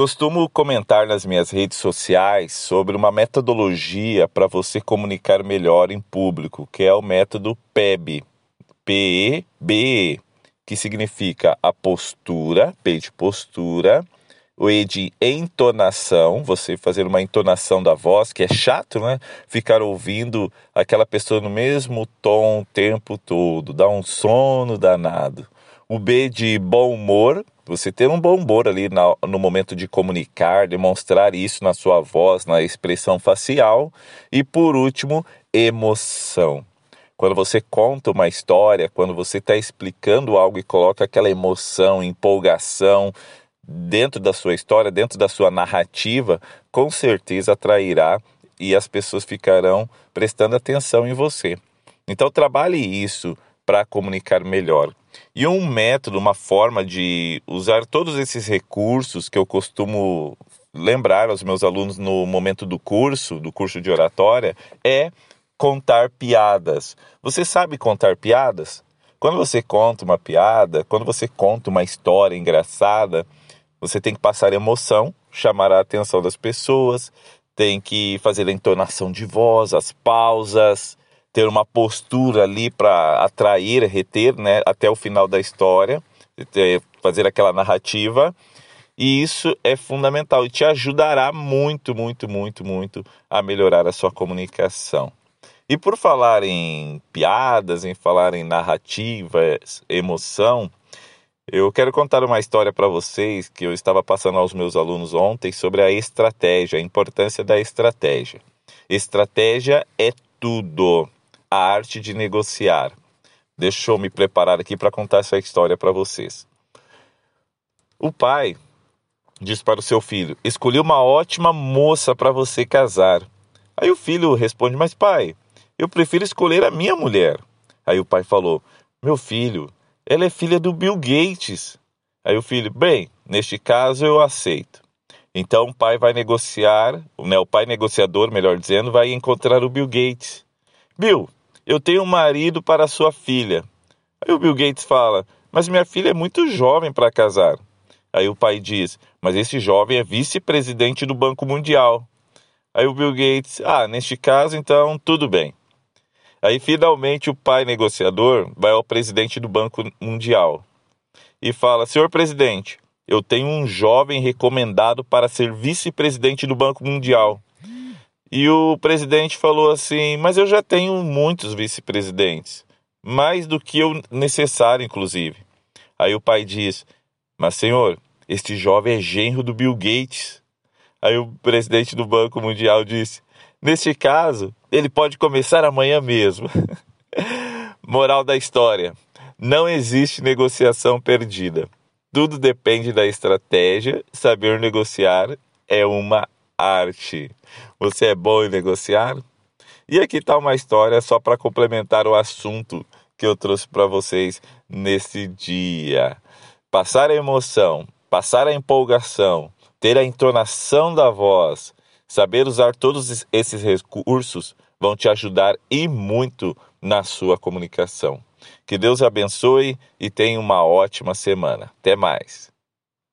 Costumo comentar nas minhas redes sociais sobre uma metodologia para você comunicar melhor em público, que é o método PEB, P-E-B-E, que significa a postura, P de postura, o E de entonação, você fazer uma entonação da voz, que é chato, né? Ficar ouvindo aquela pessoa no mesmo tom o tempo todo, dá um sono danado. O B de bom humor, você ter um bom humor ali no momento de comunicar, demonstrar isso na sua voz, na expressão facial. E por último, emoção. Quando você conta uma história, quando você está explicando algo e coloca aquela emoção, empolgação dentro da sua história, dentro da sua narrativa, com certeza atrairá e as pessoas ficarão prestando atenção em você. Então trabalhe isso para comunicar melhor. E um método, uma forma de usar todos esses recursos que eu costumo lembrar aos meus alunos no momento do curso, do curso de oratória, é contar piadas. Você sabe contar piadas? Quando você conta uma piada, quando você conta uma história engraçada, você tem que passar emoção, chamar a atenção das pessoas, tem que fazer a entonação de voz, as pausas, ter uma postura ali para atrair, reter, né, até o final da história, fazer aquela narrativa. E isso é fundamental e te ajudará muito, muito, muito, muito a melhorar a sua comunicação. E por falar em piadas, em falar em narrativas, emoção, eu quero contar uma história para vocês que eu estava passando aos meus alunos ontem sobre a estratégia, a importância da estratégia. Estratégia é tudo, a arte de negociar. Deixa eu me preparar aqui para contar essa história para vocês. O pai diz para o seu filho: Escolhi uma ótima moça para você casar. Aí o filho responde: Mas pai, eu prefiro escolher a minha mulher. Aí o pai falou: Meu filho, ela é filha do Bill Gates. Aí o filho: Bem, neste caso eu aceito. Então o pai vai negociar, né, o pai negociador, melhor dizendo, vai encontrar o Bill Gates. Bill, eu tenho um marido para sua filha. Aí o Bill Gates fala: Mas minha filha é muito jovem para casar. Aí o pai diz: Mas esse jovem é vice-presidente do Banco Mundial. Aí o Bill Gates: Ah, neste caso, então tudo bem. Aí finalmente o pai negociador vai ao presidente do Banco Mundial e fala: Senhor presidente, eu tenho um jovem recomendado para ser vice-presidente do Banco Mundial. E o presidente falou assim: Mas eu já tenho muitos vice-presidentes, mais do que o necessário, inclusive. Aí o pai diz: Mas senhor, este jovem é genro do Bill Gates. Aí o presidente do Banco Mundial disse: Neste caso, ele pode começar amanhã mesmo. Moral da história: não existe negociação perdida. Tudo depende da estratégia. Saber negociar é uma arte. Você é bom em negociar? E aqui está uma história só para complementar o assunto que eu trouxe para vocês nesse dia. Passar a emoção, passar a empolgação, ter a entonação da voz, Saber usar todos esses recursos vão te ajudar e muito na sua comunicação. Que Deus abençoe e tenha uma ótima semana. Até mais.